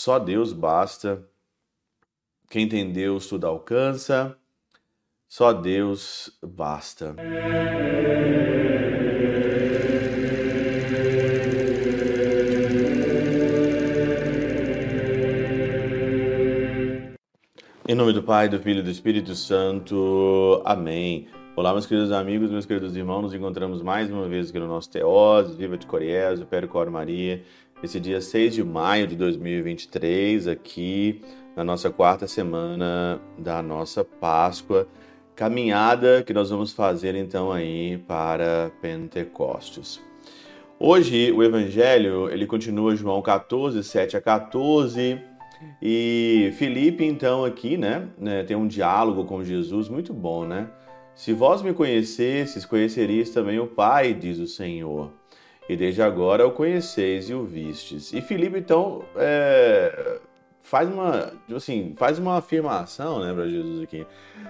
só Deus basta. Quem tem Deus tudo alcança. Só Deus basta. Em nome do Pai, do Filho e do Espírito Santo. Amém. Olá, meus queridos amigos, meus queridos irmãos. Nos encontramos mais uma vez aqui no nosso Teós, Viva de Coriés, Pério Cor Maria. Esse dia 6 de maio de 2023, aqui na nossa quarta semana da nossa Páscoa. Caminhada que nós vamos fazer então aí para Pentecostes. Hoje o Evangelho ele continua João 14, 7 a 14 e Felipe, então, aqui, né, né, tem um diálogo com Jesus muito bom, né? Se vós me conhecesses, conheceríeis também o Pai, diz o Senhor. E desde agora o conheceis e o vistes. E Filipe, então, é, faz uma, tipo assim, faz uma afirmação, né, para Jesus aqui.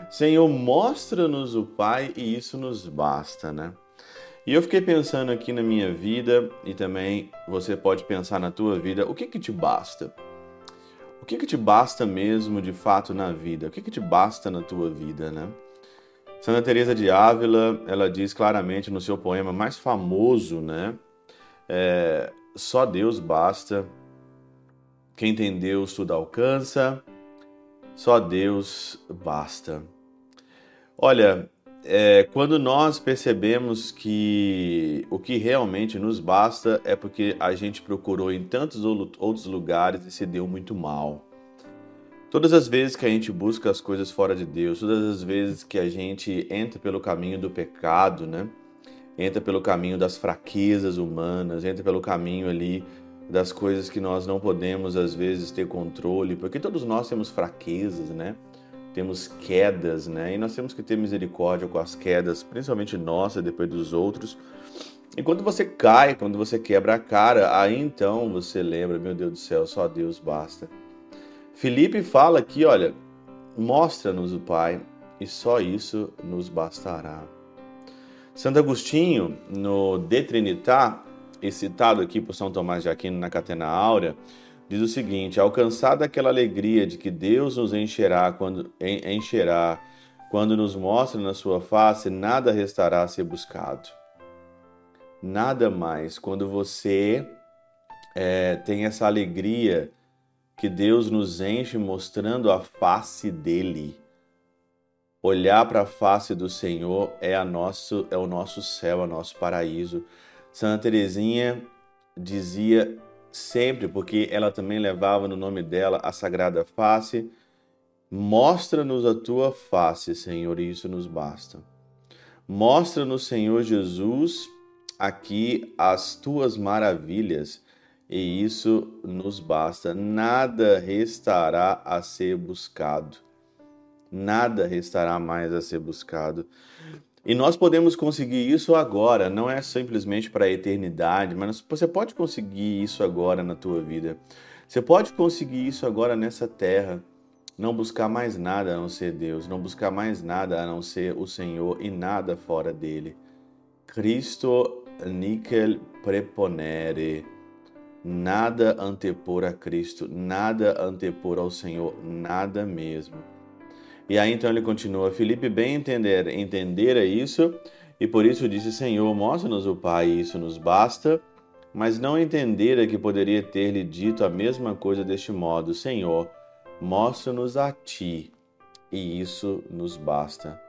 Senhor, mostra-nos o Pai e isso nos basta, né? E eu fiquei pensando aqui na minha vida e também você pode pensar na tua vida, o que que te basta? O que, que te basta mesmo de fato na vida? O que, que te basta na tua vida, né? Santa Teresa de Ávila, ela diz claramente no seu poema mais famoso, né? É, só Deus basta. Quem tem Deus tudo alcança. Só Deus basta. Olha, é, quando nós percebemos que o que realmente nos basta é porque a gente procurou em tantos outros lugares e se deu muito mal. Todas as vezes que a gente busca as coisas fora de Deus, todas as vezes que a gente entra pelo caminho do pecado, né? Entra pelo caminho das fraquezas humanas, entra pelo caminho ali das coisas que nós não podemos às vezes ter controle, porque todos nós temos fraquezas, né? temos quedas, né? E nós temos que ter misericórdia com as quedas, principalmente nossa, depois dos outros. E quando você cai, quando você quebra a cara, aí então você lembra, meu Deus do céu, só Deus basta. Felipe fala aqui, olha, mostra-nos o Pai e só isso nos bastará. Santo Agostinho, no De Trinitar, e citado aqui por São Tomás de Aquino na Catena Áurea, diz o seguinte: alcançada aquela alegria de que Deus nos encherá quando encherá quando nos mostra na sua face, nada restará a ser buscado. Nada mais. Quando você é, tem essa alegria que Deus nos enche mostrando a face dele. Olhar para a face do Senhor é, nosso, é o nosso céu, é o nosso paraíso. Santa Teresinha dizia sempre, porque ela também levava no nome dela a sagrada face. Mostra-nos a tua face, Senhor, e isso nos basta. Mostra-nos, Senhor Jesus, aqui as tuas maravilhas, e isso nos basta. Nada restará a ser buscado. Nada restará mais a ser buscado. E nós podemos conseguir isso agora, não é simplesmente para a eternidade, mas você pode conseguir isso agora na tua vida. Você pode conseguir isso agora nessa terra. Não buscar mais nada a não ser Deus, não buscar mais nada a não ser o Senhor e nada fora dele. Cristo nicel preponere. Nada antepor a Cristo, nada antepor ao Senhor, nada mesmo. E aí então ele continua: Felipe bem entender, entendera isso, e por isso disse: Senhor, mostra-nos o Pai, isso nos basta. Mas não entendera que poderia ter-lhe dito a mesma coisa deste modo: Senhor, mostra-nos a ti, e isso nos basta.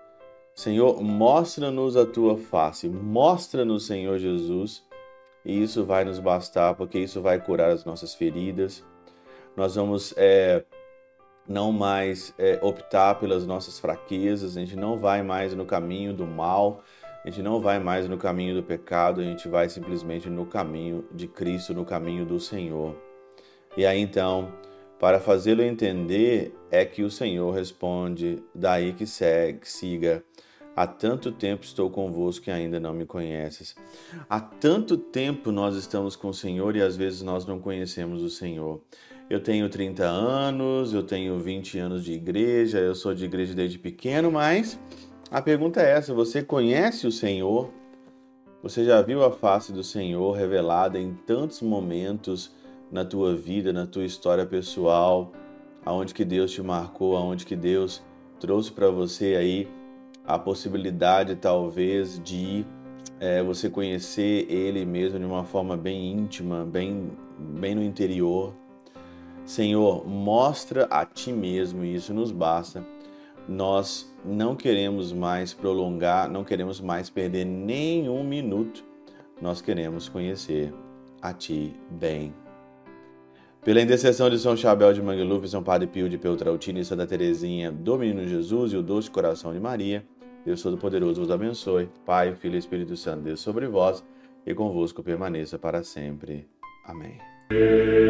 Senhor, mostra-nos a tua face, mostra-nos, Senhor Jesus, e isso vai nos bastar, porque isso vai curar as nossas feridas. Nós vamos é, não mais é, optar pelas nossas fraquezas, a gente não vai mais no caminho do mal, a gente não vai mais no caminho do pecado, a gente vai simplesmente no caminho de Cristo, no caminho do Senhor. E aí então, para fazê-lo entender, é que o Senhor responde: daí que segue, siga. Há tanto tempo estou convosco que ainda não me conheces. Há tanto tempo nós estamos com o Senhor e às vezes nós não conhecemos o Senhor. Eu tenho 30 anos, eu tenho 20 anos de igreja, eu sou de igreja desde pequeno, mas a pergunta é essa: você conhece o Senhor? Você já viu a face do Senhor revelada em tantos momentos na tua vida, na tua história pessoal, aonde que Deus te marcou, aonde que Deus trouxe para você aí a possibilidade talvez de é, você conhecer Ele mesmo de uma forma bem íntima, bem, bem no interior. Senhor, mostra a Ti mesmo e isso nos basta. Nós não queremos mais prolongar, não queremos mais perder nenhum minuto. Nós queremos conhecer a Ti bem. Pela intercessão de São Chabel de Mangluf, São Padre Pio de Peltrautina e Santa Teresinha do Menino Jesus e o Doce Coração de Maria, Deus Todo-Poderoso vos abençoe. Pai, Filho e Espírito Santo, Deus sobre vós e convosco permaneça para sempre. Amém. Música